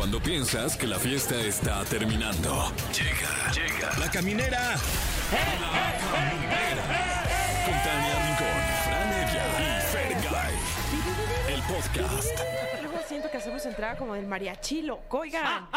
Cuando piensas que la fiesta está terminando. Llega, llega. La caminera. La caminera. Con Tania Rincón, Fran Evia y Fergay. El podcast. Luego siento que hacemos entrada como del mariachilo. Oigan.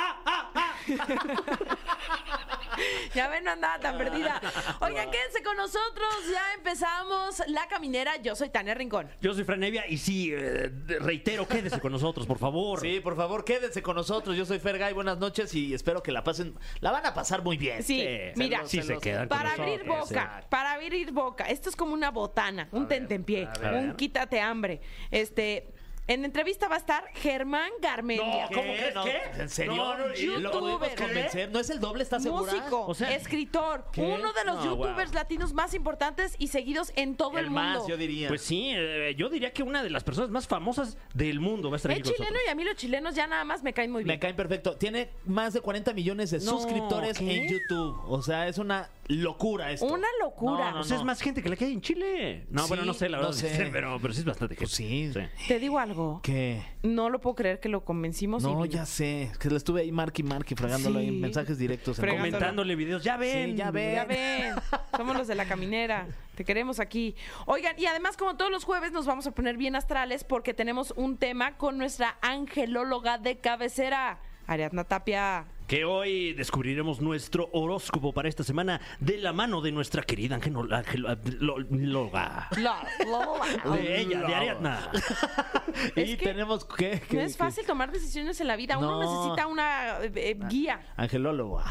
ya ven, no andaba tan perdida. Oigan, quédense con nosotros. Ya empezamos La Caminera. Yo soy Tania Rincón. Yo soy Franevia y sí, eh, reitero, quédese con nosotros, por favor. Sí, por favor, quédense con nosotros. Yo soy Fergay, buenas noches y espero que la pasen, la van a pasar muy bien. Sí, mira, los- sí se quedan con Para nosotros, abrir boca, para abrir boca. Esto es como una botana, un tentempié, un quítate hambre. Este, en entrevista va a estar Germán Garmendia. No, ¿cómo ¿Qué? crees? No, ¿Qué? ¿En serio? No, no, ¿Y ¿Lo podemos youtuber. convencer? ¿No es el doble? ¿Estás segura? Músico, O sea, escritor, ¿qué? uno de los No, youtubers wow. latinos más importantes y seguidos en todo el, El mundo. más, yo diría. Pues sí, eh, yo diría que una de las personas más famosas del mundo va a estar aquí Es con chileno nosotros. y a mí los chilenos ya nada más me caen muy bien. Me caen perfecto. Tiene más de 40 millones de No, suscriptores ¿qué? en YouTube. O sea, es una locura esto. Una locura. No, O sea, es más gente que la que hay en Chile. No, Sí, bueno, no sé, la no verdad. sé. Pero, pero sí es bastante gente. Pues sí. Te digo algo. ¿Qué? No lo puedo creer que lo convencimos. No, ya sé. Es que le estuve ahí marque y marque, fregándolo ahí en mensajes directos. en Fregándolo. Comentándole videos. Ya ven. Sí, ya ven. Ya ven, somos los de la caminera. Te queremos aquí. Oigan, y además, como todos los jueves, nos vamos a poner bien astrales porque tenemos un tema con nuestra angelóloga de cabecera, Ariadna Tapia. Que hoy descubriremos nuestro horóscopo para esta semana de la mano de nuestra querida Angelo- angelóloga. La- la- la- De ella, de Ariadna. Y Es que tenemos que... No es fácil tomar decisiones en la vida. Uno No. necesita una eh, eh, guía. Angelólogo.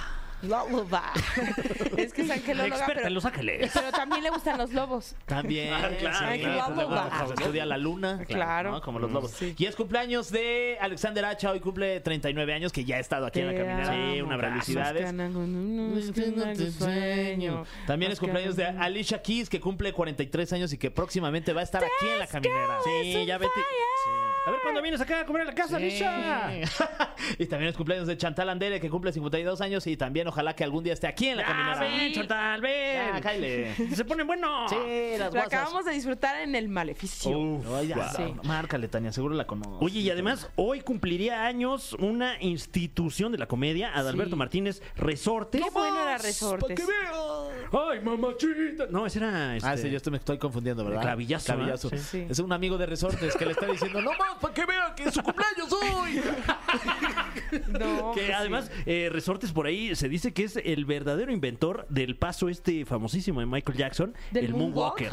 La- la- es que es angelóloga, Experta pero, en Los Ángeles. pero también le gustan los lobos. También. Ah, claro. sí, estudia la luna. Claro. ¿no? Como los lobos. Y es cumpleaños de Alexander Hacha. Hoy cumple 39 años, que ya ha estado aquí en la caminera. amo. Sí, un abrazo. Felicidades. También es cumpleaños de Alicia Keys, que cumple 43 años y que próximamente va a estar aquí en la caminera. Sí, ya vete. A ver cuándo vienes acá a comer a la casa, Lisha. y también es cumpleaños de Chantal Andere, que cumple 52 años y también ojalá que algún día esté aquí en la Ya, caminera. ven, Chantal, ven. Ya. Se pone bueno. Sí, las Lo guasas. acabamos de disfrutar en el maleficio. Uf, Ay, ya, guau. Sí. Márcale, Tania, seguro la conoces. Oye, y además, hoy cumpliría años una institución de la comedia, Adalberto Sí. Martínez Resortes. Qué bueno era Resortes. ¡Pa' que! ¡Ay, mamachita! No, ese era. Este... Ah, sí, yo estoy- me estoy confundiendo, ¿verdad? Clavillazo, Clavillazo. ¿eh? Sí. Es un amigo de resortes que le está diciendo, no más, para que vean que es su cumpleaños hoy. No, Que pues sí. además, eh, Resortes por ahí se dice que es el verdadero inventor del paso este famosísimo de Michael Jackson, ¿Del el moonwalk? Moonwalker.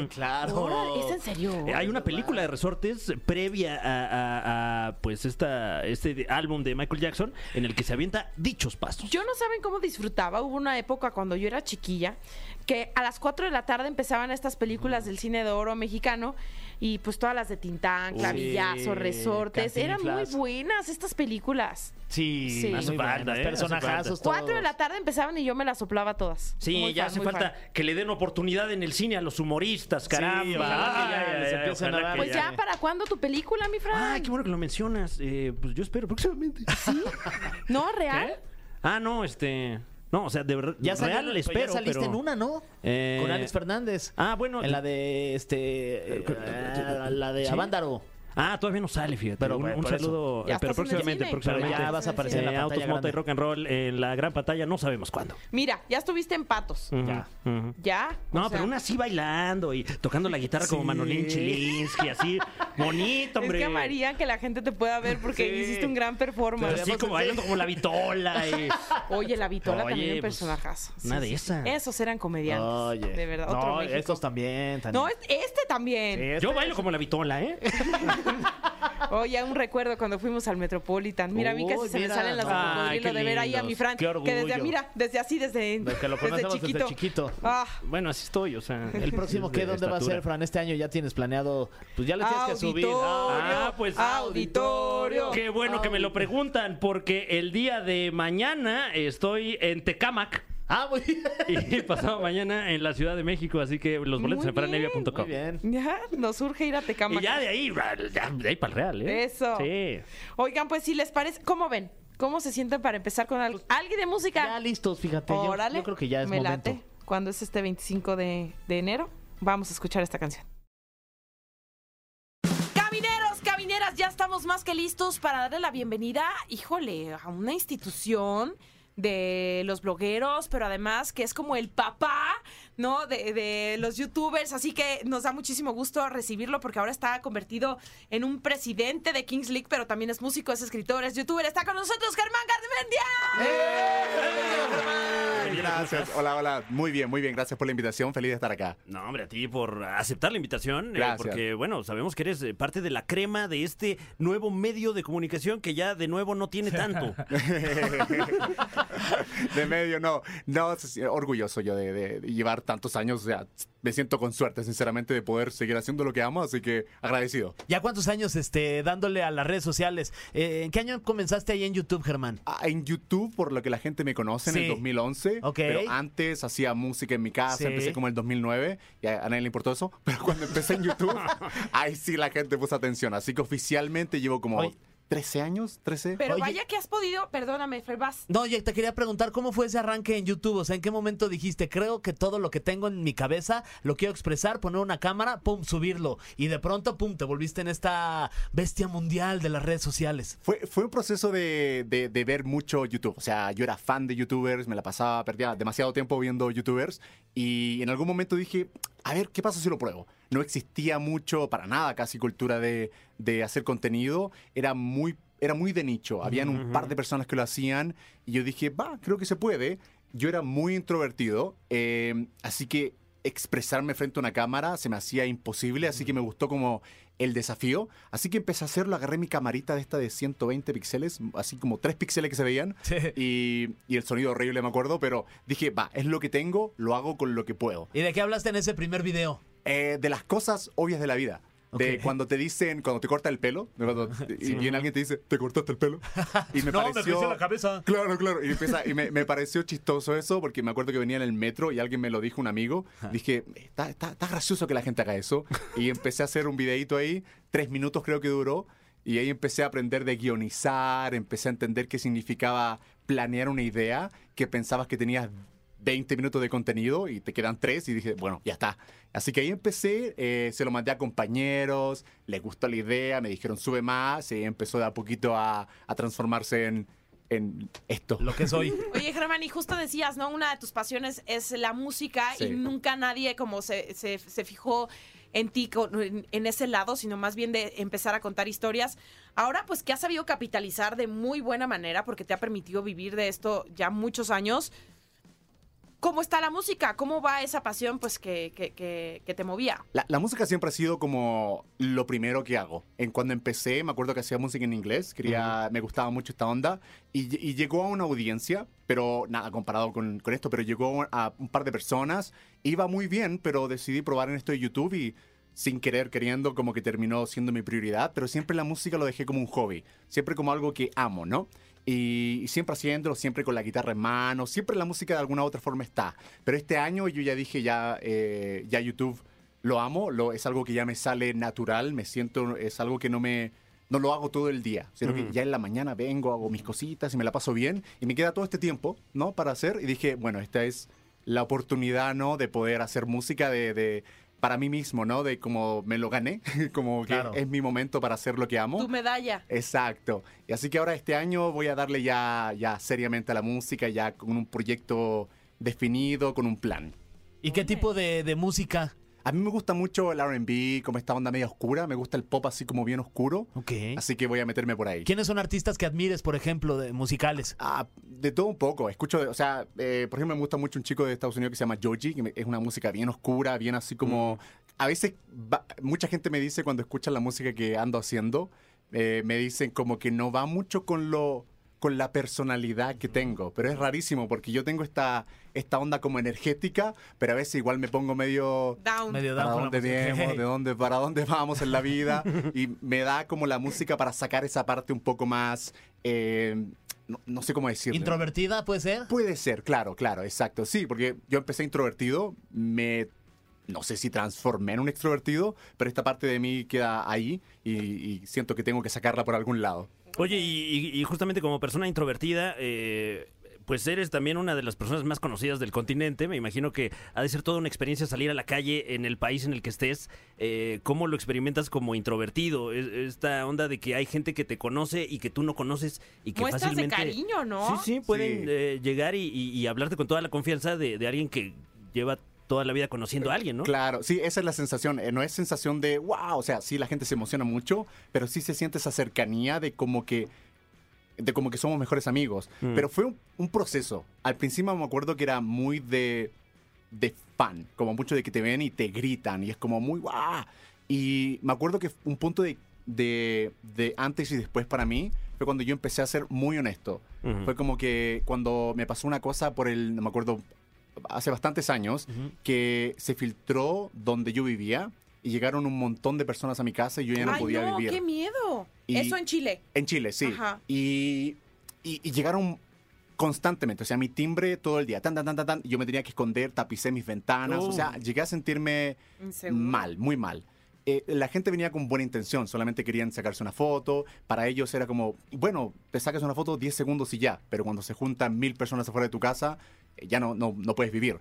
Ujú. claro. ¿Es en serio? Eh, Hay una película de Resortes previa a, a- a, pues esta, este álbum de Michael Jackson en el que se avienta dichos pasos. Yo no saben cómo disfrutaba. Hubo una época cuando yo era que a las 4 de la tarde empezaban estas películas del cine de oro mexicano y pues todas las de Tintán, Clavillazo, Sí, Resortes. Eran muy buenas estas películas. Sí, Sí. muy Hace falta, buenas, ¿eh? personajazos Hace todos. 4 de la tarde empezaban y yo me las soplaba todas. Sí, Muy ya fan, hace falta fan. que le den oportunidad en el cine a los humoristas, caramba. ojalá que ya Ay, les ay, empiecen a ojalá dar. que Pues ya, ¿para cuándo tu película, mi Fran? Ay, qué bueno que lo mencionas. Eh, pues yo espero próximamente. ¿No, real? Ah, no, este. No, o sea, de verdad. Ya, salió- real pues espero. ya saliste pero- en una, ¿no? Eh, Con Alex Fernández. Ah, bueno. En la de, este, eh, ah, la de ¿Sí? Avándaro. Ah, todavía no sale, fíjate. Pero, un, saludo. Ya pero próximamente, próximamente. Pero ya vas a aparecer en la Eh, pantalla Autos, Mota y grande. Rock and Roll en la gran pantalla, no sabemos cuándo. Mira, ya estuviste en Patos. Ya. ¿Ya? O No, sea, pero una así bailando y tocando la guitarra como. Manolín Chilinsky, así bonito, Es hombre. que amaría que la gente te pueda ver porque Sí. hiciste un gran performance. Pero así como bailando como la vitola y... Oye, la Vitola Oye, también un pues, personajazo. una de esas. Esos eran comediantes. Oye. De verdad, No, otro estos también. Tania. No, es- este también. Sí, este- Yo bailo como la vitola, ¿eh? Oye, un recuerdo cuando fuimos al Metropolitan. Mira, a mí casi Uy, se me salen las cocodrilo de ver ahí a mi. Fran. Qué que desde, mira, desde así, desde, De que lo conocemos desde chiquito. chiquito. Ah, Bueno, así estoy, o sea... El próximo, ¿qué? de ¿Dónde va a ser, Fran? Este año ya tienes planeado. Pues ya le tienes que subir. Auditorio. Ah, pues auditorio. Qué bueno que me lo preguntan, porque el día de mañana estoy en Tecámac. Ah, muy bien. Y pasado mañana en la Ciudad de México, así que los boletos Muy en franevia.com. Muy bien. ya, nos urge ir a Tecama. Y ya de ahí, ya de ahí para el Real, ¿eh? Eso. Sí. Oigan, pues si les parece, ¿cómo ven? ¿Cómo se sienten para empezar con algo? ¿Alguien de música? Ya listos, fíjate. Yo, Órale. yo creo que ya es Me momento. late. Cuando es este 25 de, de enero, vamos a escuchar esta canción. Camineros, camineras, ya estamos más que listos para darle la bienvenida, híjole, a una institución de los blogueros, pero además que es como el papá, ¿no? De, de los youtubers, así que nos da muchísimo gusto recibirlo porque ahora está convertido en un presidente de Kings League, pero también es músico, es escritor, es youtuber. Está con nosotros Germán Garmendia. Gracias. Hola, hola. Muy bien, muy bien. Gracias por la invitación. Feliz de estar acá. No, hombre, a ti por aceptar la invitación. eh, Gracias. porque, bueno, sabemos que eres eh, parte de la crema de este nuevo medio de comunicación que ya de nuevo no tiene tanto. De medio, no. No, orgulloso yo de, de- de llevar tantos años. O sea, me siento con suerte, sinceramente, de poder seguir haciendo lo que amo. Así que agradecido. ¿Ya cuántos años este, dándole a las redes sociales? Eh, ¿En qué año comenzaste ahí en YouTube, Germán? Ah, En YouTube, por lo que la gente me conoce, en el 2011. Ok. Pero antes hacía música en mi casa, Sí. empecé como en el 2009. Y a nadie le importó eso. Pero cuando empecé en YouTube, ahí sí la gente puso atención. Así que oficialmente llevo como. 13 años, 13. Pero Oye. vaya que has podido, perdóname, Fer, vas. No, ya te quería preguntar cómo fue ese arranque en YouTube. O sea, ¿en qué momento dijiste, creo que todo lo que tengo en mi cabeza lo quiero expresar, poner una cámara, pum, subirlo? Y de pronto, pum, te volviste en esta bestia mundial de las redes sociales. Fue, fue un proceso de, de- de ver mucho YouTube. O sea, yo era fan de YouTubers, me la pasaba, perdía demasiado tiempo viendo YouTubers. Y en algún momento dije, a ver, ¿qué pasa si lo pruebo? No existía mucho, para nada casi, cultura de, de hacer contenido. Era muy, era muy de nicho. Habían un par de personas que lo hacían. Y yo dije, va, creo que se puede. Yo era muy introvertido. eh, así que expresarme frente a una cámara se me hacía imposible, así que me gustó como el desafío. Así que empecé a hacerlo, agarré mi camarita de esta de 120 píxeles, así como 3 píxeles que se veían, Sí. y, y el sonido horrible, me acuerdo, pero dije, va, es lo que tengo, lo hago con lo que puedo. ¿Y de qué hablaste en ese primer video? Eh, de las cosas obvias de la vida. De Ok. cuando te dicen, cuando te corta el pelo, cuando- y viene alguien te dice, ¿te cortaste el pelo? Y me No, me pareció. creció la cabeza. Claro, claro. Y, empieza- y me, me pareció chistoso eso, porque me acuerdo que venía en el metro y alguien me lo dijo, un amigo. Dije, está, está, está gracioso que la gente haga eso. Y empecé a hacer un videito ahí, tres minutos creo que duró. Y ahí empecé a aprender de guionizar, empecé a entender qué significaba planear una idea, que pensabas que tenías 20 minutos de contenido y te quedan 3 y dije, bueno, ya está. Así que ahí empecé, eh, se lo mandé a compañeros, les gustó la idea, me dijeron sube más y empezó de a poquito a, a transformarse en, en esto. Lo que soy. Oye, Germán, y justo decías, ¿no? Una de tus pasiones es la música y nunca nadie como se, se, se fijó en ti con- en, en ese lado, sino más bien de empezar a contar historias. Ahora, pues que has sabido capitalizar de muy buena manera porque te ha permitido vivir de esto ya muchos años. ¿Cómo está la música? ¿Cómo va esa pasión pues que, que, que, que te movía? La, la música siempre ha sido como lo primero que hago. En cuando empecé, me acuerdo que hacía música en inglés, quería, me gustaba mucho esta onda y, y llegó a una audiencia, pero nada comparado con, con esto, pero llegó a un par de personas, iba muy bien, pero decidí probar en esto de YouTube y sin querer, queriendo, como que terminó siendo mi prioridad, pero siempre la música lo dejé como un hobby, siempre como algo que amo, ¿no? Y, y siempre haciéndolo, siempre con la guitarra en mano, siempre la música de alguna u otra forma está. Pero este año yo ya dije, ya, eh, ya YouTube lo amo, lo, es algo que ya me sale natural, me siento, es algo que no me, no lo hago todo el día, sino que ya en la mañana vengo, hago mis cositas y me la paso bien y me queda todo este tiempo, ¿no? Para hacer y dije, bueno, esta es la oportunidad, ¿no? De poder hacer música de, de- para mí mismo, ¿no? De como me lo gané, como que Claro. es mi momento para hacer lo que amo. Tu medalla. Exacto. Y así que ahora este año voy a darle ya, ya seriamente a la música, ya con un proyecto definido, con un plan. ¿Y qué tipo de, de música? A mí me gusta mucho el RB, como esta onda media oscura. Me gusta el pop así como bien oscuro. Ok. Así que voy a meterme por ahí. ¿Quiénes son artistas que admires, por ejemplo, de musicales? Ah, de todo un poco. Escucho, o sea, eh, por ejemplo, me gusta mucho un chico de Estados Unidos que se llama Joji, que es una música bien oscura, bien así como... A veces, va- mucha gente me dice cuando escuchan la música que ando haciendo, eh, me dicen como que no va mucho con lo con la personalidad que tengo, pero es rarísimo porque yo tengo esta, esta onda como energética, pero a veces igual me pongo medio Down. Medio para down la dónde viemos, de dónde, para dónde vamos en la vida. y me da como la música para sacar esa parte un poco más, eh, no, no sé cómo decirlo. ¿Introvertida puede ser? Puede ser, claro, claro, exacto. Sí, porque yo empecé introvertido, me... No sé si transformé en un extrovertido, pero esta parte de mí queda ahí y, y siento que tengo que sacarla por algún lado. Oye, y, justamente como persona introvertida, eh, pues eres también una de las personas más conocidas del continente. Me imagino que ha de ser toda una experiencia salir a la calle en el país en el que estés. Eh, ¿Cómo lo experimentas como introvertido? Es- Esta onda de que hay gente que te conoce y que tú no conoces y que Muestras de fácilmente... cariño, ¿no? Sí, sí, pueden Sí. eh, llegar y, y- y hablarte con toda la confianza de, de alguien que lleva toda la vida conociendo a alguien, ¿no? Claro, sí, esa es la sensación. Eh, no es sensación de wow, o sea, sí la gente se emociona mucho, pero sí se siente esa cercanía de como que de como que somos mejores amigos. Mm. Pero fue un, un proceso. Al principio me acuerdo que era muy de de fan, como mucho de que te ven y te gritan y es como muy guau. Y me acuerdo que un punto de, de, de antes y después para mí fue cuando yo empecé a ser muy honesto. Ujú. Fue como que cuando me pasó una cosa por el, no me acuerdo, hace bastantes años, que se filtró donde yo vivía y llegaron un montón de personas a mi casa y yo ya no Ay, podía no, vivir. qué miedo. Y- Eso en Chile. En Chile, sí. Ajá. Y, y- y llegaron constantemente, o sea, mi timbre todo el día, tan, tan, tan, tan, yo me tenía que esconder, tapicé mis ventanas, o sea, llegué a sentirme Inseguro. mal, muy mal. Eh, la gente venía con buena intención, solamente querían sacarse una foto, para ellos era como, bueno, te sacas una foto 10 segundos y ya, pero cuando se juntan mil personas afuera de tu casa, ya no, no, no puedes vivir.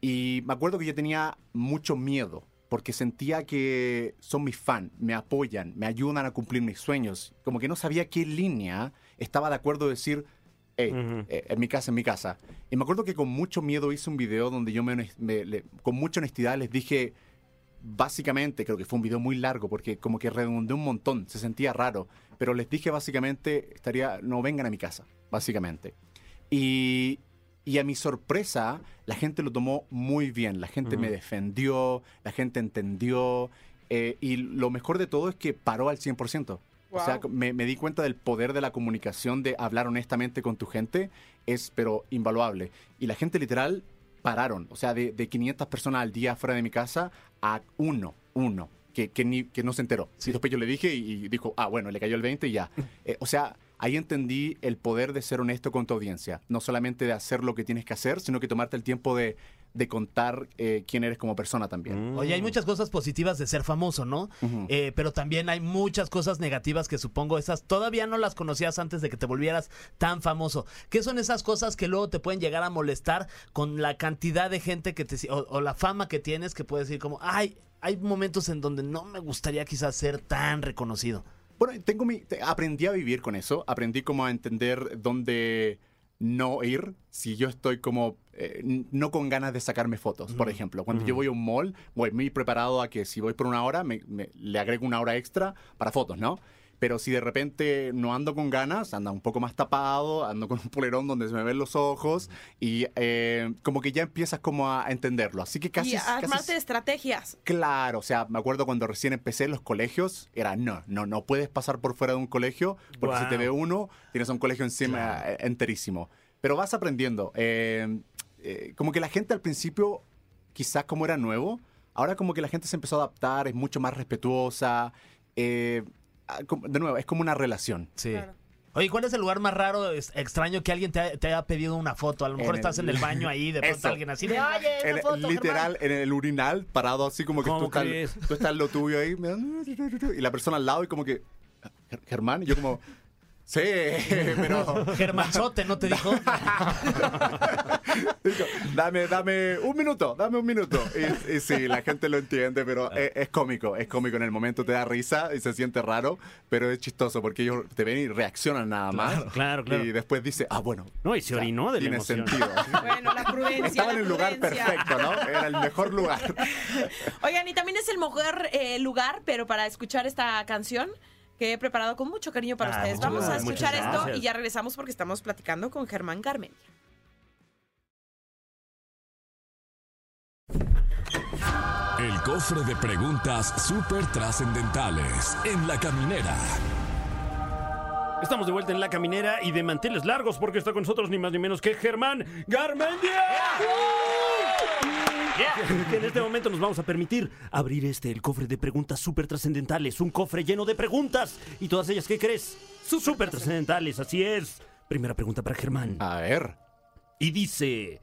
Y me acuerdo que yo tenía mucho miedo, porque sentía que son mis fans, me apoyan, me ayudan a cumplir mis sueños. Como que no sabía qué línea estaba de acuerdo de decir, "Hey, eh, en mi casa, en mi casa. Y me acuerdo que con mucho miedo hice un video donde yo me, le- con mucha honestidad les dije, básicamente, creo que fue un video muy largo porque como que redundé un montón, se sentía raro, pero les dije básicamente, estaría, no vengan a mi casa, básicamente. Y, y a mi sorpresa, la gente lo tomó muy bien, la gente me defendió, la gente entendió, eh, y lo mejor de todo es que paró al 100%. O sea, me, me di cuenta del poder de la comunicación, de hablar honestamente con tu gente, es pero invaluable. Y la gente literal pararon, o sea, de, de 500 personas al día fuera de mi casa a uno, uno, que, que, ni, que no se enteró. Y después yo le dije y, y dijo, ah, bueno, le cayó el 20 y ya. Eh, o sea, ahí entendí el poder de ser honesto con tu audiencia. No solamente de hacer lo que tienes que hacer, sino que tomarte el tiempo de, de contar eh, quién eres como persona también. Mm. Oye, hay muchas cosas positivas de ser famoso, ¿no? Eh, pero también hay muchas cosas negativas que supongo esas todavía no las conocías antes de que te volvieras tan famoso. ¿Qué son esas cosas que luego te pueden llegar a molestar con la cantidad de gente que te o, o la fama que tienes que puedes decir como, ay, hay momentos en donde no me gustaría quizás ser tan reconocido. Bueno, tengo mi, aprendí a vivir con eso, aprendí como a entender dónde no ir si yo estoy como eh, no con ganas de sacarme fotos, por ejemplo. Cuando yo voy a un mall, voy muy preparado a que si voy por una hora, me, me- le agrego una hora extra para fotos, ¿no? Pero si de repente no ando con ganas, ando un poco más tapado, ando con un polerón donde se me ven los ojos y eh, como que ya empiezas como a entenderlo. Así que casi... y armarte casi estrategias. Claro, o sea, me acuerdo cuando recién empecé en los colegios, era no, no, no puedes pasar por fuera de un colegio, porque si te ve uno, tienes un colegio encima eh, enterísimo. Pero vas aprendiendo. eh, eh, como que la gente al principio, quizás como era nuevo, ahora como que la gente se empezó a adaptar, es mucho más respetuosa. eh, de nuevo, es como una relación. Sí. Claro. Oye, ¿cuál es el lugar más raro, es- extraño que alguien te, ha- te haya pedido una foto? A lo mejor En estás el- en el baño ahí, de pronto Eso. alguien así de, oye, una foto, literal, en el urinal, parado así como que tú ¿Cómo estás, tú estás en lo tuyo ahí, dan- y la persona al lado y como que, "Ger- Germán, y yo como, sí, pero. Germanzote, ¿no te dijo? digo, dame, dame un minuto, dame un minuto. Y, y sí, la gente lo entiende, pero es, es cómico, es cómico en el momento, te da risa y se siente raro, pero es chistoso porque ellos te ven y reaccionan nada más. Claro, claro, claro. Y después dice, ah, bueno. No, y se orinó de la Tiene emoción. sentido. Bueno, la prudencia. Estaba la en el lugar perfecto, ¿no? Era el mejor lugar. Oigan, y también es el mejor eh, lugar, pero para escuchar esta canción que he preparado con mucho cariño para Ah, ustedes. Vamos a escuchar esto y ya regresamos porque estamos platicando con Germán Carmen. El cofre de preguntas súper trascendentales en la caminera. Estamos de vuelta en La Caminera y de manteles largos porque está con nosotros ni más ni menos que Germán Garmendia. Que en este momento nos vamos a permitir abrir este, el cofre de preguntas súper trascendentales. Un cofre lleno de preguntas. Y todas ellas, ¿qué crees? Súper trascendentales, así es. Primera pregunta para Germán. A ver. Y dice,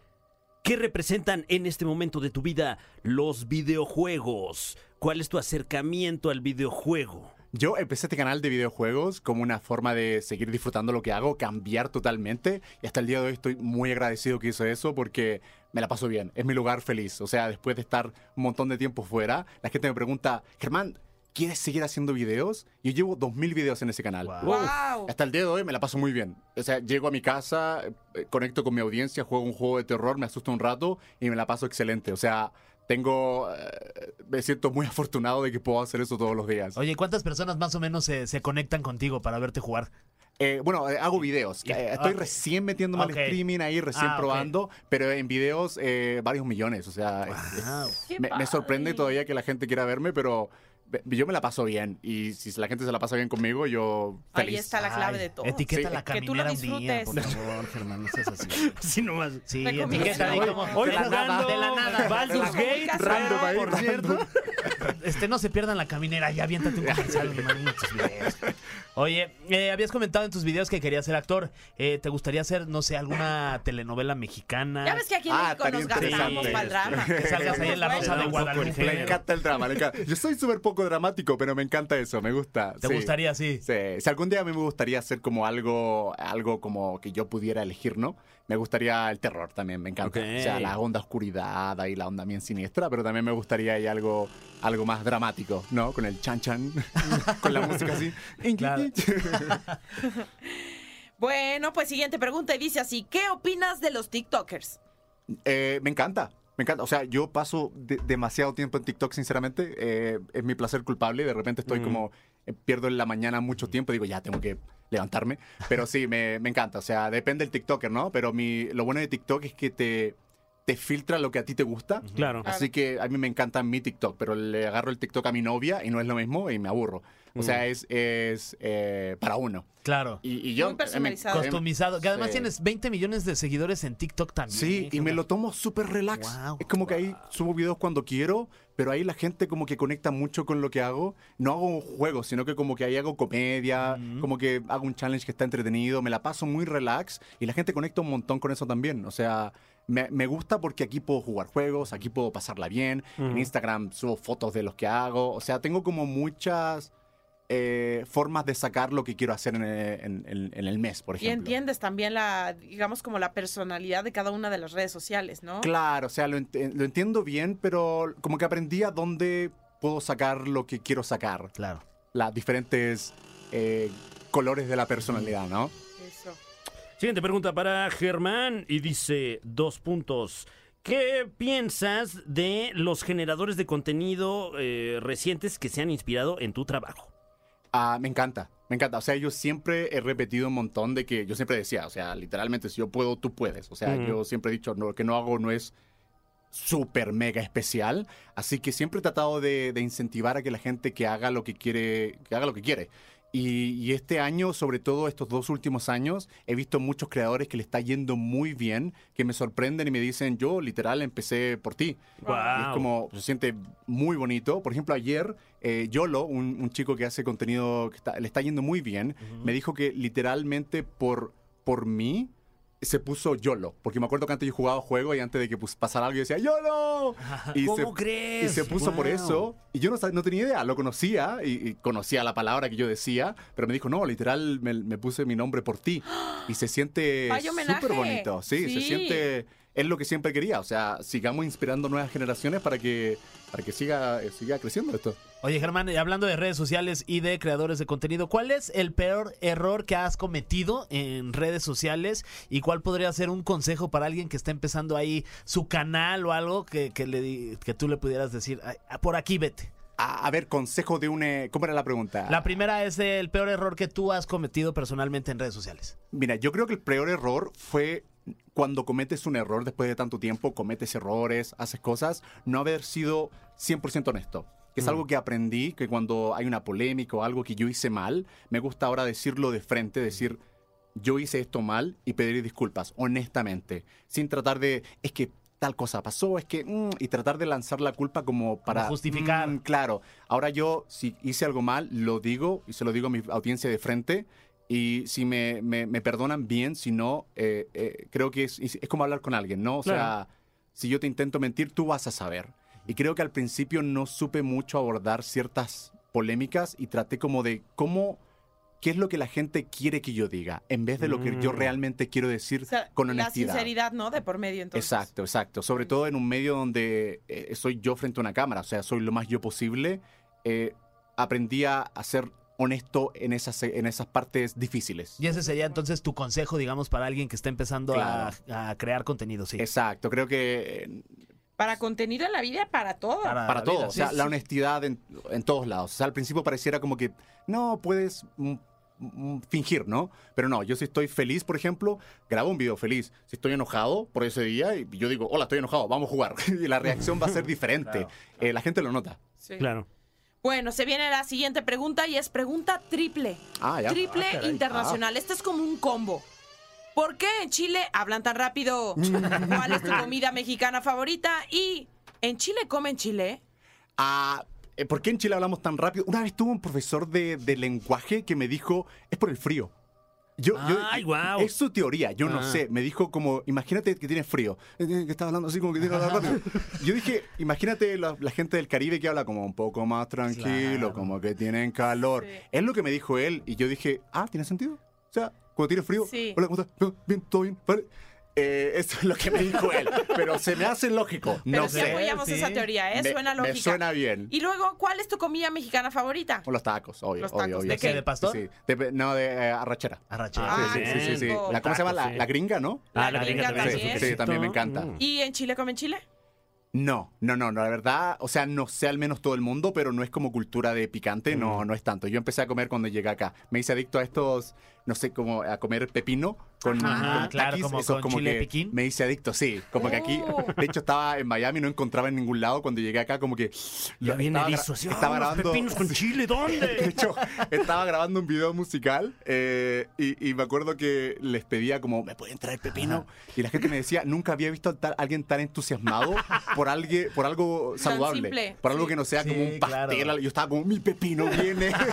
¿qué representan en este momento de tu vida los videojuegos? ¿Cuál es tu acercamiento al videojuego? Yo empecé este canal de videojuegos como una forma de seguir disfrutando lo que hago, cambiar totalmente. Y hasta el día de hoy estoy muy agradecido que hice eso porque me la paso bien. Es mi lugar feliz. O sea, después de estar un montón de tiempo fuera, la gente me pregunta, Germán, ¿quieres seguir haciendo videos? Yo llevo 2.000 videos en ese canal. Wow. Wow. Hasta el día de hoy me la paso muy bien. O sea, llego a mi casa, eh, conecto con mi audiencia, juego un juego de terror, me asusto un rato y me la paso excelente. O sea, tengo... eh, me siento muy afortunado de que puedo hacer eso todos los días. Oye, ¿cuántas personas más o menos se, se conectan contigo para verte jugar? Eh, bueno, eh, hago videos. Eh, estoy Ok. recién metiéndome Ok. al streaming ahí, recién Ah, probando, pero en videos eh, varios millones. O sea, Wow. Me, me sorprende todavía que la gente quiera verme, pero yo me la paso bien. Y si la gente se la pasa bien conmigo, yo feliz. Ahí está la clave de todo. Etiqueta Sí. la Que tú lo caminera un día, por favor, Germán, no seas así. Así nomás. Sí, etiqueta ahí Hoy- como hoy de la nada, jugando de la nada. Baldur's Gate. Random ahí, Por cierto, este, no se pierdan la caminera, ya aviéntate un comercial tus videos. Oye, eh, habías comentado en tus videos que querías ser actor. Eh, ¿Te gustaría hacer, no sé, alguna telenovela mexicana? Ya ves que aquí en Ah, México nos estaría gastamos para el drama. Que salgas ahí en la rosa de. Guadalupe. Me encanta el drama. me encanta. Yo soy súper poco dramático, pero me encanta eso, me gusta. ¿Te sí. gustaría, sí? Sí, si algún día a mí me gustaría hacer como algo, algo como que yo pudiera elegir, ¿no? Me gustaría el terror también, me encanta. O sea, la onda oscuridad, ahí la onda bien siniestra, pero también me gustaría ahí algo, algo más dramático, ¿no? Con el chan chan, con la música así. Claro. Bueno, pues siguiente pregunta y dice así, ¿qué opinas de los TikTokers? Eh, me encanta. Me encanta, o sea, yo paso de- demasiado tiempo en TikTok, sinceramente. Eh, es mi placer culpable. De repente estoy Mm. como, eh, pierdo en la mañana mucho tiempo. Digo, ya tengo que levantarme. Pero sí, me, me encanta. O sea, depende del TikToker, ¿no? Pero mi, lo bueno de TikTok es que te, te filtra lo que a ti te gusta. Claro. Así que a mí me encanta mi TikTok, pero le agarro el TikTok a mi novia y no es lo mismo y me aburro. O sea, es, es eh, para uno. Claro. Y, y yo... Muy personalizado. eh, me- Customizado. Que además Sí. tienes 20 millones de seguidores en TikTok también. Sí, y me lo tomo súper relax. Wow. es como que ahí subo videos cuando quiero, pero ahí la gente como que conecta mucho con lo que hago. No hago juegos, sino que como que ahí hago comedia, como que hago un challenge que está entretenido, me la paso muy relax y la gente conecta un montón con eso también. O sea, me, me gusta porque aquí puedo jugar juegos, aquí puedo pasarla bien. En Instagram subo fotos de los que hago. O sea, tengo como muchas... eh, formas de sacar lo que quiero hacer en, en- en- en el mes, por Y ejemplo. entiendes también la, digamos, como la personalidad de cada una de las redes sociales, ¿no? Claro, o sea, lo, ent- lo entiendo bien, pero como que aprendí a dónde puedo sacar lo que quiero sacar. Claro. Las diferentes eh, colores de la personalidad, ¿no? Eso. Siguiente pregunta para Germán y dice dos puntos. ¿Qué piensas de los generadores de contenido eh, recientes que se han inspirado en tu trabajo? Ah, me encanta, me encanta. O sea, yo siempre he repetido un montón de que yo siempre decía, o sea, literalmente, si yo puedo, tú puedes. O sea, yo siempre he dicho, no, lo que no hago no es súper mega especial. Así que siempre he tratado de, de incentivar a que la gente que haga lo que quiere, que haga lo que quiere. Y, y este año, sobre todo estos dos últimos años, he visto muchos creadores que le está yendo muy bien, que me sorprenden y me dicen, yo literal empecé por ti. Y es como, se siente muy bonito. Por ejemplo, ayer, eh, Yolo, un, un chico que hace contenido que está- le está yendo muy bien, me dijo que literalmente por, por mí se puso YOLO. Porque me acuerdo que antes yo jugaba juego y antes de que pues, pasara algo yo decía YOLO. Y ¿Cómo se, crees? Y se puso por eso. Y yo no, no tenía idea, lo conocía y, y conocía la palabra que yo decía, pero me dijo, no, literal, me, me puse mi nombre por ti. Y se siente súper bonito. Sí, se Sí. siente... Es lo que siempre quería. O sea, sigamos inspirando nuevas generaciones para que, para que siga, siga creciendo esto. Oye, Germán, y hablando de redes sociales y de creadores de contenido, ¿cuál es el peor error que has cometido en redes sociales y cuál podría ser un consejo para alguien que está empezando ahí su canal o algo que, que, le, que tú le pudieras decir, "Ay, por aquí vete? A, a ver, consejo de un... eh, ¿Cómo era la pregunta? La primera es el peor error que tú has cometido personalmente en redes sociales. Mira, yo creo que el peor error fue cuando cometes un error después de tanto tiempo, cometes errores, haces cosas, no haber sido 100% honesto. Que es algo que aprendí, que cuando hay una polémica o algo que yo hice mal, me gusta ahora decirlo de frente, decir, yo hice esto mal y pedir disculpas, honestamente, sin tratar de, es que tal cosa pasó, es que, mm", y tratar de lanzar la culpa como para... justificar. "Mm, claro, ahora yo, si hice algo mal, lo digo y se lo digo a mi audiencia de frente. Y si me, me- me perdonan bien, si no, eh, eh, creo que es, es como hablar con alguien, ¿no? O sea, Claro. si yo te intento mentir, tú vas a saber. Y creo que al principio no supe mucho abordar ciertas polémicas y traté como de cómo, qué es lo que la gente quiere que yo diga, en vez de lo que yo Mm. realmente quiero decir O sea, con la honestidad. sinceridad, ¿no? De por medio, entonces. Exacto, exacto. Sobre todo en un medio donde eh, soy yo frente a una cámara, o sea, soy lo más yo posible. eh, aprendí a, ser honesto en esas, en esas partes difíciles. Y ese sería entonces tu consejo, digamos, para alguien que está empezando a- a, crear contenido, sí. Exacto, creo que eh, Para contenido en la vida, para todo. Para- para todo, vida, o sea, sí, la sí. honestidad en, en todos lados. O sea, al principio pareciera como que no puedes fingir, ¿no? Pero no, yo si estoy feliz, por ejemplo, grabo un video feliz. Si estoy enojado por ese día y yo digo, hola, estoy enojado, vamos a jugar. y la reacción va a ser diferente. Claro, Eh, la gente lo nota. Sí. Claro. Bueno, se viene la siguiente pregunta y es pregunta triple. Ah, ya. Triple Ah, internacional. Este es como un combo. ¿Por qué en Chile hablan tan rápido? ¿Cuál es tu comida mexicana favorita? Y ¿en Chile comen chile? Ah, eh, ¿Por qué en Chile hablamos tan rápido? Una vez tuve un profesor de, de lenguaje que me dijo, es por el frío. Yo, yo- Ay, guau. Es su teoría, yo no Ah. sé. Me dijo como, imagínate que tienes frío. Eh, eh, Que está hablando así como que tiene que hablar rápido. Yo dije, imagínate la, la gente del Caribe que habla como un poco más tranquilo, Claro. como que tienen calor. Sí. Es lo que me dijo él y yo dije, ah, ¿tiene sentido? O sea, cuando tienes frío, Sí. hola, ¿cómo estás? Bien, todo bien, vale. Eh, eso es lo que me dijo él, pero se me hace lógico. Pero no sí sé. apoyamos Sí. esa teoría, ¿eh? Me- Suena me lógica. suena bien. Y luego, ¿cuál es tu comida mexicana favorita? Los tacos, obvio. Los obvio, tacos, obvio, ¿de sí. qué? ¿De pastor? Sí, de- no, de eh, arrachera. Arrachera. Ah, sí, sí, sí, sí. La, ¿Cómo se llama? La, la gringa, ¿no? La Ah, la gringa gringa también. Sí, sí, también me encanta. Mm. ¿Y en Chile comen chile? No, no, no, no, la verdad, o sea, no sé al menos todo el mundo, pero no es como cultura de picante, no, Mm. no es tanto. Yo empecé a comer cuando llegué acá. Me hice adicto a estos, no sé, como a comer pepino con, Ajá, con claro, taquis, como eso con chile que piquín. Me hice adicto, sí, como que aquí, Oh. de hecho estaba en Miami, no encontraba en ningún lado, cuando llegué acá como que Ya lo- viene estaba, listo así. estaba "Ah, los grabando pepinos con chile, de ¿dónde? hecho, estaba grabando un video musical eh, y, y me acuerdo que les pedía como, ¿me pueden traer pepino? Y la gente me decía, nunca había visto a tal- alguien tan entusiasmado por, alguien, por algo saludable. por algo sí. que no sea Sí, como un pastel. claro. Yo estaba como, mi pepino viene.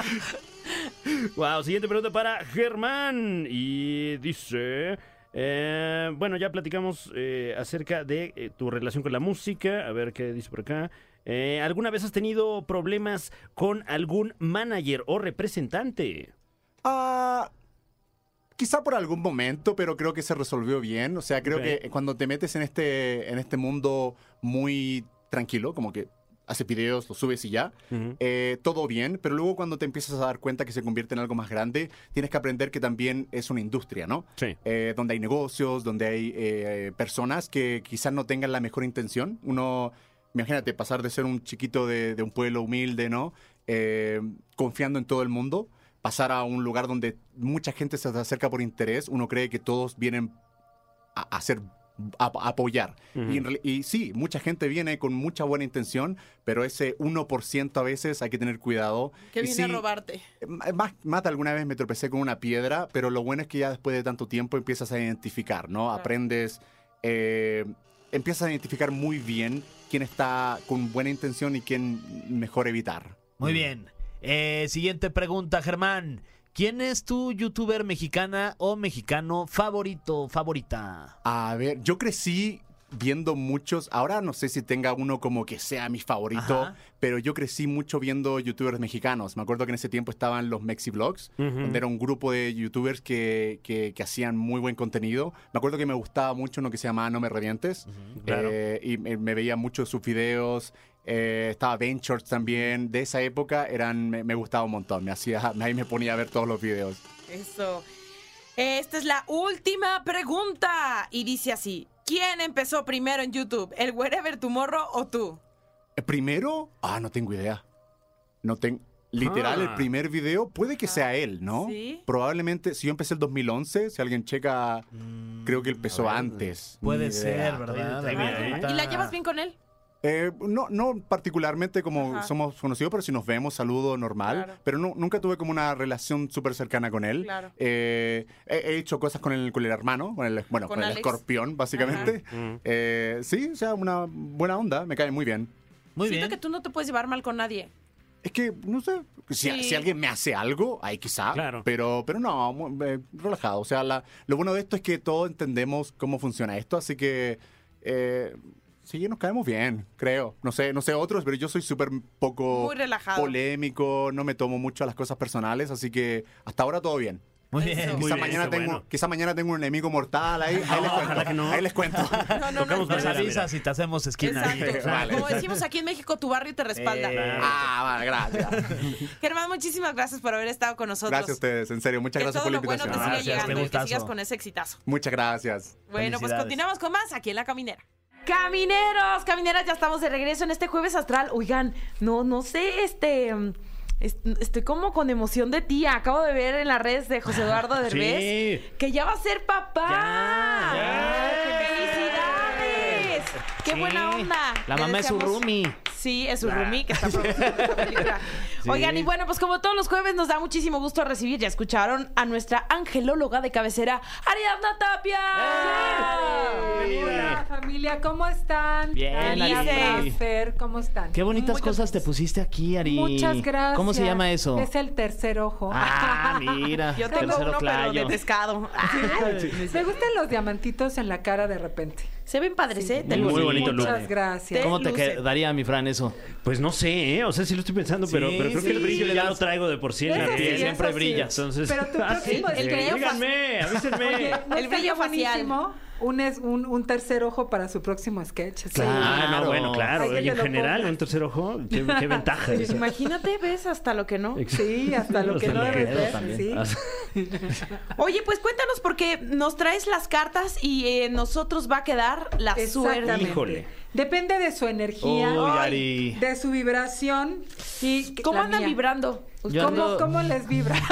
Wow, siguiente pregunta para Germán. Y dice. eh, bueno, ya platicamos eh, acerca de eh, tu relación con la música. A ver qué dice por acá. ¿Alguna vez has tenido problemas con algún manager o representante? Ah, quizá por algún momento, pero creo que se resolvió bien. O sea, creo que cuando te metes en este, en este mundo muy tranquilo, como que haces videos, los subes y ya, eh, todo bien, pero luego cuando te empiezas a dar cuenta que se convierte en algo más grande, tienes que aprender que también es una industria, ¿no? Sí. Eh, donde hay negocios, donde hay eh, personas que quizás no tengan la mejor intención. Uno, imagínate, pasar de ser un chiquito de, de un pueblo humilde, ¿no? Confiando en todo el mundo, pasar a un lugar donde mucha gente se acerca por interés, uno cree que todos vienen a, a hacer a, a apoyar. Y, sí, mucha gente viene con mucha buena intención, pero ese 1% a veces hay que tener cuidado. Que viene a robarte. Más, mata alguna vez me tropecé con una piedra, pero lo bueno es que ya después de tanto tiempo empiezas a identificar, ¿no? Claro. Aprendes, eh, empiezas a identificar muy bien quién está con buena intención y quién mejor evitar. Muy bien. Eh, siguiente pregunta, Germán. ¿Quién es tu youtuber mexicana o mexicano favorito, favorita? A ver, yo crecí viendo muchos, ahora no sé si tenga uno como que sea mi favorito, Ajá. pero yo crecí mucho viendo youtubers mexicanos. Me acuerdo que en ese tiempo estaban los Mexi Vlogs, donde era un grupo de youtubers que, que- que hacían muy buen contenido. Me acuerdo que me gustaba mucho uno que se llamaba No Me Revientes. claro. Eh, y me, me veía mucho sus videos. eh, estaba Ventures también. De esa época eran, me, me gustaba un montón. Me hacía, ahí me ponía a ver todos los videos. Eso. Esta es la última pregunta. Y dice así: ¿Quién empezó primero en YouTube? ¿El Wherever Tomorrow o tú? Eh, ¿Primero? Ah, no tengo idea. No tengo. Literal, Ah. el primer video puede que sea él, ¿no? ¿Sí? Probablemente, si yo empecé el 2011, si alguien checa, creo que él empezó ver, antes. Puede ser. ¿verdad? Ahorita- ¿Y la llevas bien con él? Eh, no, no particularmente como Ajá. somos conocidos, pero si nos vemos, saludo normal. Claro. Pero no- nunca tuve como una relación súper cercana con él. Claro. Eh, he, he hecho cosas con el, con el hermano, con el, bueno, Con con, el escorpión, básicamente. Ujú. Eh, sí, o sea, una buena onda, me cae muy bien. Muy Siento bien. que tú no te puedes llevar mal con nadie. Es que, no sé, si, Sí. si alguien me hace algo, ahí quizá. Claro. Pero, pero no, eh, relajado. O sea, la- lo bueno de esto es que todos entendemos cómo funciona esto, así que eh, Sí, nos caemos bien, creo. No sé, no sé otros, pero yo soy súper poco Muy relajado. polémico, no me tomo mucho a las cosas personales, así que hasta ahora todo bien. Muy Eso. bien. Muy Quizá bien, mañana, tengo, bueno. quizá mañana tengo un enemigo mortal ahí, ahí les ojalá cuento. que no. Ahí les cuento. No, no, Tocamos no, madera, avisas y te hacemos esquina. Exacto. Vale. Como decimos aquí en México, tu barrio te respalda. Eh, Ah, vale, gracias. Germán, muchísimas gracias por haber estado con nosotros. Gracias a ustedes, en serio, muchas que gracias todo por la lo bueno te invitación. siga Gracias, llegando y que sigas con ese exitazo. Muchas gracias. Bueno, pues continuamos con más aquí en La Caminera. Camineros, camineras, ya estamos de regreso en este jueves astral. Oigan, no, no sé, este... est- Estoy como con emoción de tía. Acabo de ver en las redes de José Eduardo Derbez Sí. que ya va a ser papá. Ya, ya. ¡Felicidades! ¡Qué Sí. buena onda! La Le mamá es su roomie. Sí, es su roomie que está produciendo esta película. Oigan, y bueno, pues como todos los jueves nos da muchísimo gusto recibir, ya escucharon a nuestra angelóloga de cabecera, Ariadna Tapia. Hola familia, ¿cómo están? Bien. Fer, ¿cómo están? Qué bonitas Muchas cosas te pusiste aquí, Ari. Muchas gracias. ¿Cómo se llama eso? Es el tercer ojo. Ah, mira. Yo tengo tercero uno, pero de clayo. pescado. Me gustan los diamantitos en la cara de repente. Se ven padres, ¿eh? Te Muy bonito look. Muchas gracias. ¿Cómo te quedaría, mi Fran, eso? Pues no sé, ¿eh? O sea, sí lo estoy pensando, pero, Sí, pero creo que el brillo le ya lo traigo de por sí en la Eso sí, piel. eso siempre sí. brilla. Entonces, Pero tu Ah, sí. próximo El brillo Díganme, avísenme. Oye, ¿no El brillo facial. Un, es, un, un tercer ojo para su próximo sketch. Sí. Ah, no, bueno, claro. Ay, en general, un tercer ojo, qué, qué ventaja. Imagínate, ves hasta lo que no. Sí, hasta lo que no debes ver. Oye, pues cuéntanos porque nos traes las cartas y eh, nosotros va a quedar la suerte. Híjole. Depende de su energía, Uy, ay, Ari. de su vibración y ¿Cómo la andan mía. vibrando? Yo ¿Cómo, ando- cómo les vibra?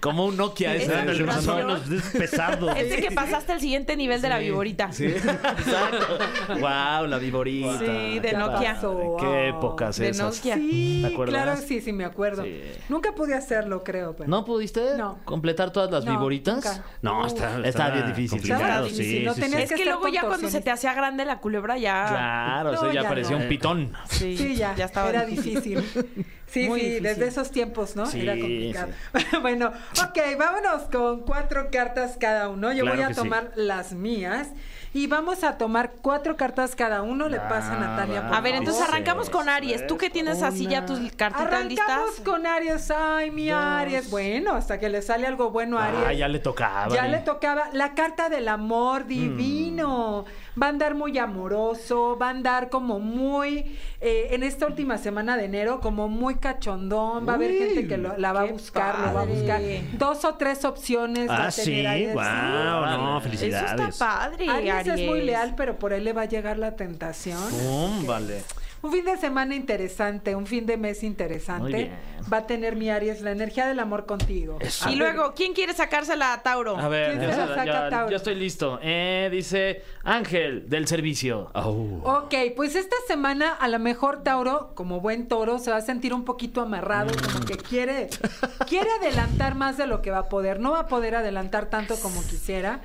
Como un Nokia ese. Más o menos es pesado. Es de que pasaste al siguiente nivel de la viborita. Sí, exacto. Wow, la viborita. Sí, de Nokia. pasó? Qué épocas De esas. Nokia. Sí, ¿Te acuerdas? claro, sí, sí, me acuerdo. Sí. Nunca pude hacerlo, creo. Pero... ¿No pudiste No. completar todas las No, viboritas? nunca. No, está, Está bien difícil. Complicado, sí, no sí, tenías. Es que luego ya cuando se te hacía grande la culebra ya. Claro, eso No, ya ya parecía no. un pitón. Sí, Sí, ya, estaba era difícil. Sí, Muy sí, difícil. desde esos tiempos, ¿no? Sí, era complicado. bueno, ok, vámonos con cuatro cartas cada uno. Yo Claro voy a sí. tomar las mías y vamos a tomar cuatro cartas cada uno. Le pasa a Natalia, por A ver, entonces arrancamos con Aries. ¿Tú que tienes así ya tus cartitas Arrancamos listas? con Aries. Ay, mi Aries. Bueno, hasta que le sale algo bueno a Aries. Ah, ya le tocaba. Ya le tocaba la carta del amor divino. Va a andar muy amoroso, va a andar como muy, eh, en esta última semana de enero, como muy cachondón. Va a haber Uy, gente que lo- la va a buscar, lo va a padre. buscar. Dos o tres opciones. Ah, sí, wow, no, Eso felicidades. está padre, Aries, Aries. es muy leal, pero por él le va a llegar la tentación. Pum, vale. Un fin de semana interesante, un fin de mes interesante. Muy bien. Va a tener mi Aries la energía del amor contigo. Eso. A Y luego, ¿quién quiere sacársela a Tauro? A ver, ¿Quién se ya, la saca, ya- Tauro? ya estoy listo. Eh, dice Ángel del servicio. Oh. Ok, pues esta semana a lo mejor Tauro, como buen toro, se va a sentir un poquito amarrado, como que quiere, quiere adelantar más de lo que va a poder. No va a poder adelantar tanto como quisiera.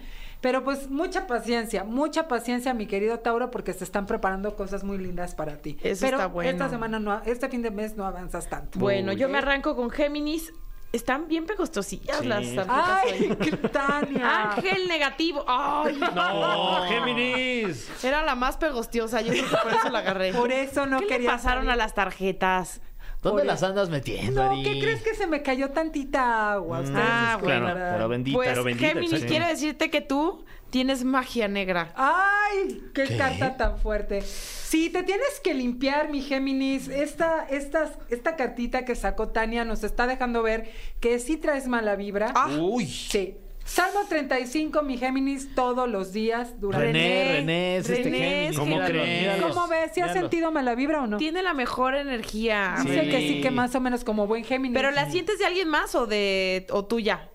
Pero pues mucha paciencia, mucha paciencia, mi querido Tauro, porque se están preparando cosas muy lindas para ti. Eso Pero está bueno. esta semana no, este fin de mes no avanzas tanto. Bueno, yo ¿Eh? me arranco con Géminis. Están bien pegostosillas Sí. las tarjetas Ay, Tania. Ángel negativo. Ay, No, Géminis. Era la más pegostiosa, yo creo que por eso la agarré. Por eso no ¿Qué le quería pasaron salir. a las tarjetas? ¿Dónde las eso. andas metiendo, No? ¿qué crees que se me cayó tantita agua? Ustedes Ah, bueno. Pero bendita, Pues pero bendita. Géminis exacto. quiere decirte que tú tienes magia negra. ¡Ay! Qué, ¿Qué? carta tan fuerte! Sí, te tienes que limpiar, mi Géminis. Esta, estas, esta cartita que sacó Tania nos está dejando ver que sí traes mala vibra. Ah. Uy. Sí. Salmo 35, mi Géminis, todos los días durante... René, René, es este René, Géminis. ¿cómo Míralo, crees? ¿Cómo ves? ¿Si has míralo. sentido mala vibra o no? Tiene la mejor energía. Dice Sí. que sí, que más o menos como buen Géminis. Pero la sientes de alguien más o de o tuya.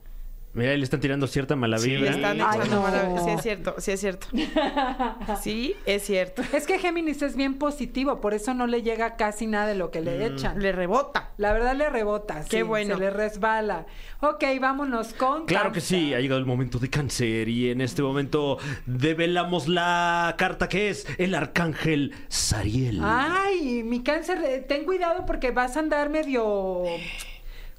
Mira, ahí le están tirando cierta mala Sí, vibra. Le están Ay, echando no. mala- Sí es cierto, sí es cierto. Sí, es cierto. Es que Géminis es bien positivo, por eso no le llega casi nada de lo que Mm. le echan. Le rebota. La verdad le rebota. Qué sí, bueno. Se le resbala. Ok, vámonos con. Claro que sí, ha llegado el momento de cáncer y en este momento develamos la carta que es el arcángel Sariel. Ay, mi cáncer, eh, ten cuidado porque vas a andar medio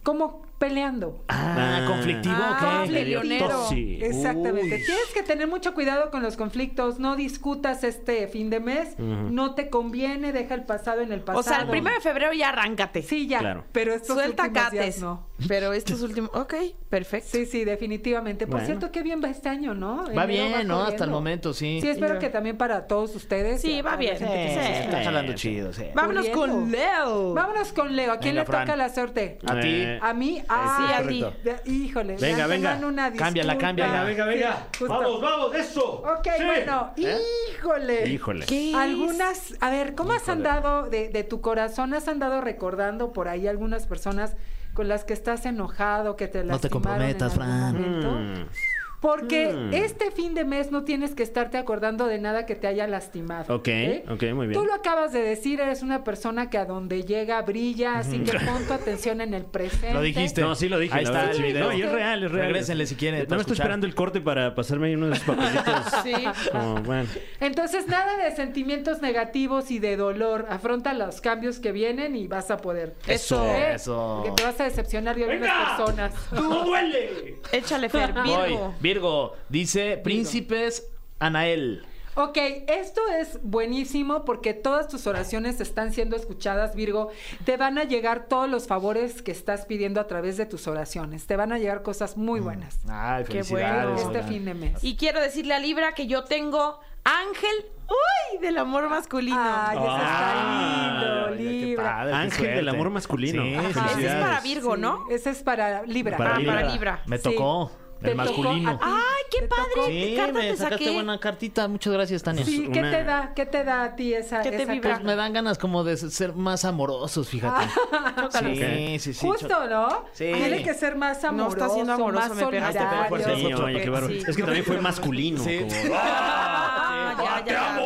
como peleando. Ah, conflictivo, Ah, ¿o qué? peleonero. Sí. Exactamente. Uy. Tienes que tener mucho cuidado con los conflictos. No discutas este fin de mes. No te conviene. Deja el pasado en el pasado. O sea, el primero de febrero ya arráncate. Sí, ya. Claro. Pero estos Suelta últimos días cates. no. Pero estos últimos. Ok, perfecto. Sí, sí, definitivamente. Por Bueno. cierto, qué bien va este año, ¿no? Va bien, ¿no? Hasta el momento, sí. Sí, espero que también para todos ustedes. Sí, va bien. Sí, está- jalando chido, sí. Vámonos con Leo. Vámonos con Leo. ¿A quién Venga, le toca Fran. la suerte? A ti. A mí, ah, a ti. Híjole, Venga, venga. Una Cámbiala, cámbiala. Venga, venga. Sí, justo. Vamos, vamos, eso. Ok, Sí. bueno, híjole. Híjole. ¿Qué? Algunas, a ver, ¿cómo has Híjole. andado de, de tu corazón? ¿Has andado recordando por ahí algunas personas con las que estás enojado, que te No te lastimaron comprometas, en algún Fran. momento? Mm. Porque Mm. este fin de mes no tienes que estarte acordando de nada que te haya lastimado. Ok, ok, muy bien. Tú lo acabas de decir, eres una persona que a donde llega brilla, así que pon tu atención en el presente. Lo dijiste. No, sí lo dije. Ahí está verdad, el video. No, y es real, es real. Regrésenle si quieren, No me estoy escuchar. esperando el corte para pasarme ahí uno de esos papelitos. Sí. Como, bueno. Entonces, nada de sentimientos negativos y de dolor. Afronta los cambios que vienen y vas a poder. Eso. ¿Eh? Eso. Que te vas a decepcionar de algunas personas. ¡No duele! Échale, Fer. Voy. Virgo. Virgo, dice Príncipes Anael. Ok, esto es buenísimo porque todas tus oraciones están siendo escuchadas, Virgo. Te van a llegar todos los favores que estás pidiendo a través de tus oraciones. Te van a llegar cosas muy buenas. Ay, Qué bueno. Este fin de mes. Y quiero decirle a Libra que yo tengo ángel, uy, del amor masculino. Ay, eso Ah, está Oye, lindo, Libra. padre, qué Ángel suerte. del amor masculino. Sí, Ajá. Ese es para. Virgo, ¿no? Ese es para Libra. Para Ah, Libra. para Libra. Me tocó. El tocó masculino. a ti. Ay, qué Te padre. tocó. ¿Qué Sí, carta me te sacaste saqué? buena cartita. Muchas gracias, Tania. Sí, ¿qué Una- te da? ¿Qué te da a ti esa, ¿Qué te esa vibra? carta? Me dan ganas como de ser más amorosos, fíjate. Chócalos. Sí, sí, sí. Justo, ¿no? Sí. Tiene que ser más No, amoroso, está siendo amoroso, más me pegaste, Sí, oye, qué bárbaro. Es que también fue masculino. Sí. como- Ah, ya, ya, ya.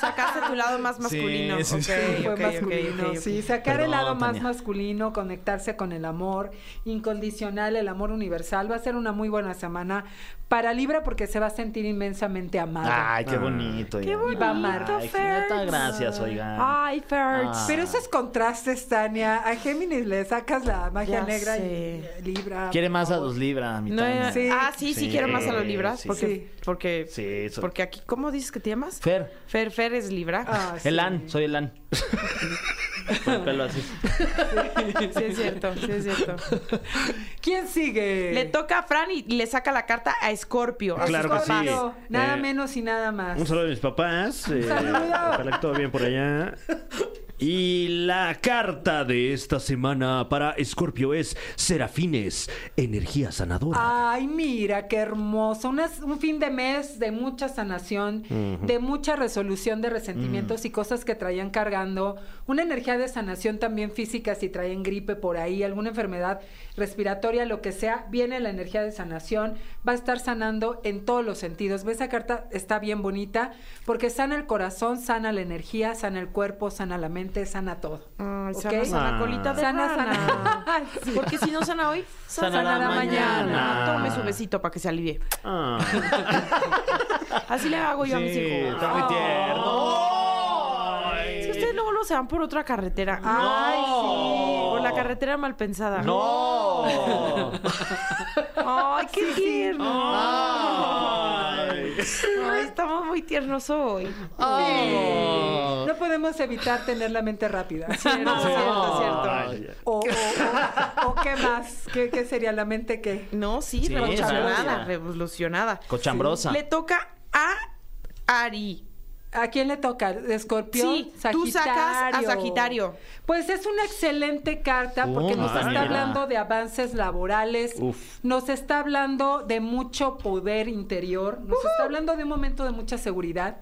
Sacaste tu lado más masculino. Sí, sí, Ok, sí. fue masculino, sacar el lado más masculino, conectarse con el amor incondicional, el amor universal, va a ser una muy buena semana para Libra porque se va a sentir inmensamente amado. Ay, qué bonito. Qué oigan. Y va a amar. Ay, Ferds. neta, gracias, oigan. Ay, Ferds. Ah. Pero esos contrastes, Tania, a Géminis le sacas la magia Ya negra y sé. Libra. Quiere más a los Libra, mi No, Tania. Sí. Ah, sí, sí, Sí, quiero más a los libras. sí, porque, sí. porque, Sí, eso. porque aquí, ¿cómo dices que te llamas? Fer, Fer, Fer es libra. Ah, sí. Elan, soy Elan. Con el pelo así. Sí, es cierto, sí, es cierto. ¿Quién sigue? Le toca a Fran y le saca la carta a Scorpio. a Claro que sí. Nada Eh, menos y nada más. Un saludo a mis papás. eh, ojalá que todo bien por allá. Y la carta de esta semana para Escorpio es Serafines, energía sanadora. Ay, mira, qué hermoso. Una- un fin de mes de mucha sanación, de mucha resolución de resentimientos y cosas que traían cargando. Una energía de sanación también física si traen gripe por ahí, alguna enfermedad respiratoria, lo que sea. Viene la energía de sanación. Va a estar sanando en todos los sentidos. ¿Ves? Esa carta está bien bonita porque sana el corazón, sana la energía, sana el cuerpo, sana la mente, sana todo. Ay, ¿Ok? sana, sana, colita de Sana, rana. sana. Sí. Porque si no sana hoy, Sanará Sanará mañana. mañana. Tome su besito para que se alivie. Ah. Así le hago yo a mis Sí, hijos. está muy tierno. Es que ustedes luego lo se van por otra carretera. Ay, sí. Por la carretera mal pensada. ¡No! Ay, qué tierno. Ay. Ay, estamos muy tiernos hoy. No podemos evitar tener la mente rápida. Cierto, cierto, cierto. Ay, O, o- o- o qué más? ¿Qué, qué sería la mente qué? No, sí, Sí, revolucionada, revolucionada. Cochambrosa. Le toca a Ari. ¿A quién le toca? ¿Escorpión? Sí, tú sacas a Sagitario. Pues es una excelente carta porque Oh, nos ah, está mira. hablando de avances laborales, Uf. nos está hablando de mucho poder interior, nos está hablando de un momento de mucha seguridad.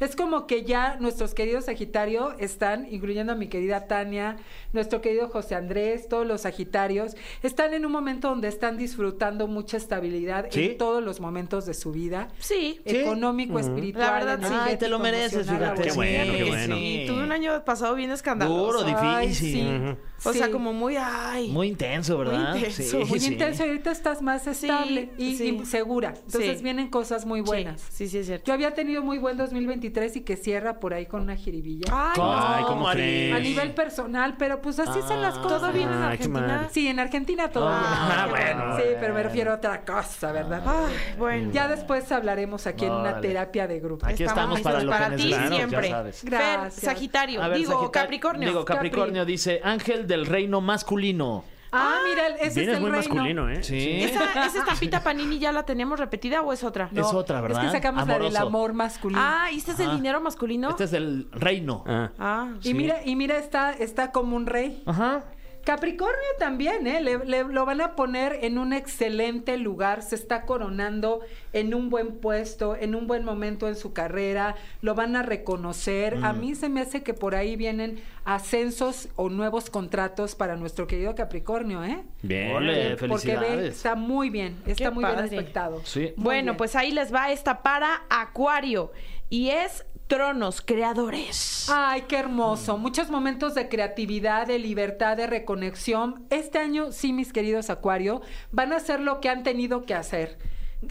Es como que ya nuestros queridos Sagitario están, incluyendo a mi querida Tania, nuestro querido José Andrés, todos los Sagitarios, están en un momento donde están disfrutando mucha estabilidad ¿Sí? en todos los momentos de su vida. Sí. Económico, espiritual, La verdad, sí. Ay, te lo mereces, fíjate. Qué bueno, qué bueno. Sí, tuve un año pasado bien escandaloso. Duro, Ay, difícil. sí. O sea, Sí. como muy, ay. Muy intenso, ¿verdad? Muy intenso. Muy sí. intenso y ahorita estás más estable y, sí. y segura. Entonces Sí. vienen cosas muy buenas. Sí, sí, sí, es cierto. Yo había tenido muy buen 2023 y que cierra por ahí con una jiribilla. Ay, ¿Cómo, Ay, ¿cómo? A nivel personal, pero pues así son las Ah. cosas. ¿Todo bien en qué Argentina? Sí, en Argentina todo Ah, bien. bueno, Sí, pero me refiero a otra cosa, ¿verdad? Ay, bueno. Ya después hablaremos aquí en una terapia de grupo. Aquí estamos, Estamos para para que ti siempre. Gracias. Sagitario. Digo, Capricornio. Digo, Capricornio dice Ángel del Reino Masculino. Ah, mira, ese Vienes es el muy reino. masculino, ¿eh? Sí. ¿Esa, ¿Esa estampita Panini ya la teníamos repetida o es otra? Es otra, ¿verdad? Es que sacamos la del Amoroso. amor masculino. Ah, ¿y este es el dinero masculino? Este es el reino. Ah. Ah, y mira, y mira, está, está como un rey. Ajá. Capricornio también, ¿eh? Le, le- lo van a poner en un excelente lugar, se está coronando en un buen puesto, en un buen momento en su carrera, lo van a reconocer. Mm. A mí se me hace que por ahí vienen ascensos o nuevos contratos para nuestro querido Capricornio, ¿eh? Bien. Ole, Porque ve, está muy bien, está Qué muy bien aspectado. Sí. Muy Bueno, bien. pues ahí les va esta para Acuario. Y es Tronos Creadores. Ay, qué hermoso. Muchos momentos de creatividad, de libertad, de reconexión. Este año, sí, mis queridos Acuario, van a hacer lo que han tenido que hacer.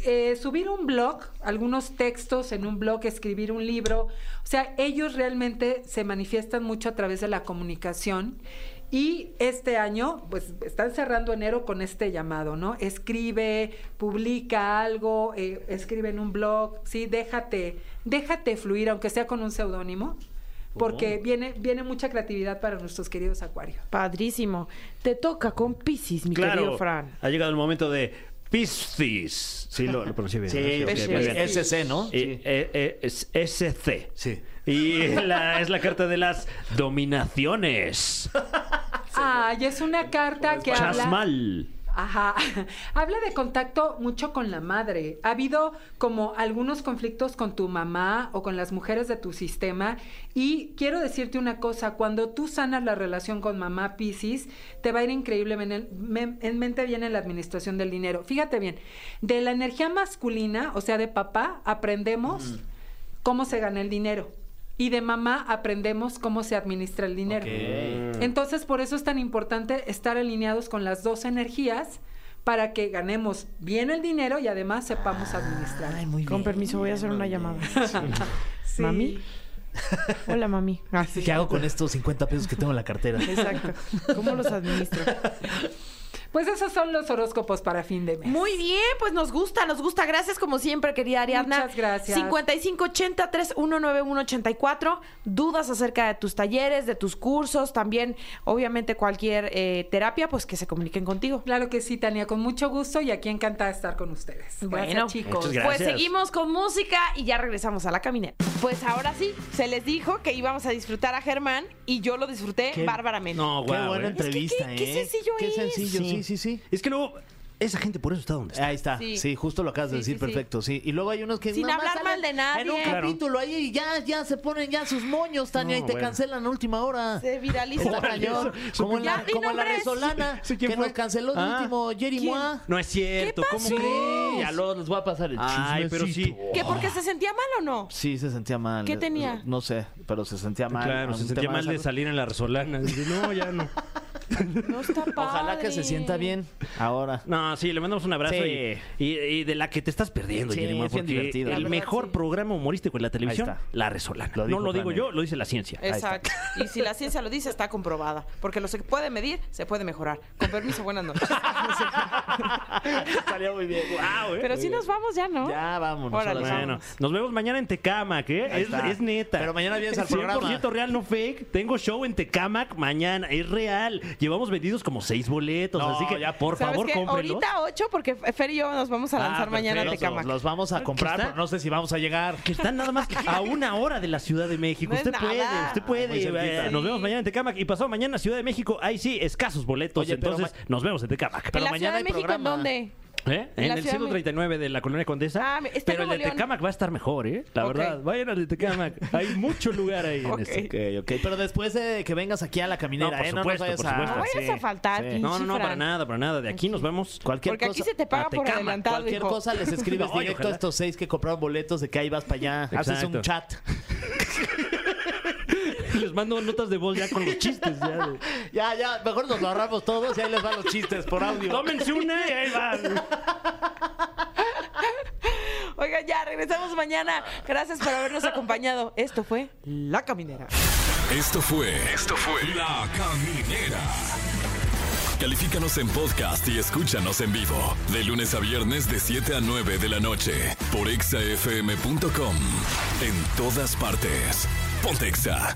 Eh, subir un blog, algunos textos en un blog, escribir un libro. O sea, ellos realmente se manifiestan mucho a través de la comunicación. Y este año, pues están cerrando enero con este llamado, ¿no? Escribe, publica algo, eh, escribe en un blog, sí, déjate, déjate fluir, aunque sea con un seudónimo, porque Oh. viene, viene mucha creatividad para nuestros queridos acuarios. Padrísimo. Te toca con Piscis, mi Claro. querido Fran. Ha llegado el momento de Piscis. Sí, lo, lo pronuncié bien. Sí, bien. SC, ¿no? Eh, eh, eh, es SC. Sí. Y la- es la carta de las dominaciones. Ay, es una carta que habla... Chasmal. Ajá. Habla de contacto mucho con la madre. Ha habido como algunos conflictos con tu mamá o con las mujeres de tu sistema. Y quiero decirte una cosa, cuando tú sanas la relación con mamá Piscis, te va a ir increíblemente en, en mente bien en la administración del dinero. Fíjate bien, de la energía masculina, o sea, de papá, aprendemos cómo se gana el dinero. Y de mamá aprendemos cómo se administra el dinero. Ok. Entonces, por eso es tan importante estar alineados con las dos energías para que ganemos bien el dinero y además sepamos administrar. Ay, muy Con bien. permiso, voy a hacer una llamada. Sí. Mami. Hola, mami. Ah, sí. ¿Qué hago con estos 50 pesos que tengo en la cartera? Exacto. ¿Cómo los administro? Pues esos son los horóscopos para fin de mes. Muy bien, pues nos gusta, nos gusta. Gracias como siempre, querida Ariadna. Muchas gracias. 5580-319184. Dudas acerca de tus talleres, de tus cursos, también, obviamente, cualquier eh, terapia, pues que se comuniquen contigo. Claro que sí, Tania, con mucho gusto y aquí encantada de estar con ustedes. Bueno, Gracias, chicos. muchas gracias. Pues seguimos con música y ya regresamos a la caminera. Pues ahora sí, se les dijo que íbamos a disfrutar a Germán y yo lo disfruté Qué- bárbaramente. No, Qué guau, buena ¿eh? entrevista, qué- qué ¿eh? sencillo Qué es. sencillo, sí, sí, sí. Es que luego, esa gente por eso está donde está. Ahí está, Sí. sí, justo lo acabas de decir, sí, perfecto, sí. Y luego hay unos que Sin nada hablar mal de nadie. En un Claro. capítulo ahí y ya, ya se ponen ya sus moños, Tania, No, y te bueno. cancelan a última hora. Se viraliza. Cañón. Como en la, como en la. Resolana, Sí, ¿quién que fue? nos canceló de Ah. último Jerry. Moa. No es cierto, ¿cómo Sí, crees? ya luego les voy a pasar el Ay, pero sí. ¿Que porque se sentía mal o no? Sí, se sentía mal. ¿Qué tenía? No sé, pero se sentía mal. Claro, se sentía mal de salir en la resolana. Dice, no, ya no. No está padre. Ojalá que se sienta bien ahora. No, sí, le mandamos un abrazo Sí. y, y- y de la que te estás perdiendo, Sí, es bien porque divertido. La el verdad, mejor sí. programa humorístico en la televisión, está. La Resolana. Lo no dijo lo digo Fran yo, lo dice la ciencia. Exacto. Y si la ciencia lo dice, está comprobada. Porque lo se puede medir, se puede mejorar. Con permiso, buenas noches. Estaría muy bien. Wow, ¿eh? Pero sí nos vamos ya, ¿no? Ya, vámonos. Órale, ahora sí. Bueno, Vamos. nos vemos mañana en Tecamac, ¿eh? Ahí Es, está. es neta. Pero mañana vienes al 100% programa. real, no fake. Tengo show en Tecamac mañana. Es real. Llevamos vendidos como seis boletos. No, así que, ya, por ¿Sabes favor, qué? cómprenlos. Ahorita 8, porque Fer y yo nos vamos a Ah, lanzar mañana perfecto. Tecamac. Los vamos a comprar, pero no sé si vamos a llegar. Que están nada más a una hora de la Ciudad de México. No usted puede, usted puede. Eh, Nos vemos mañana en Tecamac. Y pasado mañana Ciudad de México. Ahí sí, escasos boletos. Oye, entonces, nos vemos en Tecamac. ¿En pero la mañana Ciudad de hay México en dónde? ¿Eh? En En, el Ciudad de 139 de la Colonia Condesa. Ah, pero el de León. Tecamac va a estar mejor, ¿eh? La Ok. verdad. Vayan al de Tecamac. Hay mucho lugar ahí Ok. en este. Ok, ok. Pero después de que vengas aquí a la caminera, No, por ¿eh? No supuesto, nos vayas por a... supuesto. No vayas a faltar, sí. No, no, no, para nada, para nada. De aquí nos vemos. Cualquier Porque cosa, aquí se te paga por adelantado, cualquier hijo. cosa les escribes directo ojalá. a estos seis que compraron boletos de que ahí vas para allá. Haces un chat. Les mando notas de voz ya con los chistes. Ya de, Ya, ya, mejor nos lo ahorramos todos y ahí les van los chistes por audio. Tómense una y ahí van. Oigan, ya, regresamos mañana. Gracias por habernos acompañado. Esto fue La Caminera. Esto fue. Esto fue. La Caminera. Califícanos en podcast y escúchanos en vivo. De lunes a viernes, de 7 a 9 de la noche. Por exafm.com. En todas partes. Pontexa.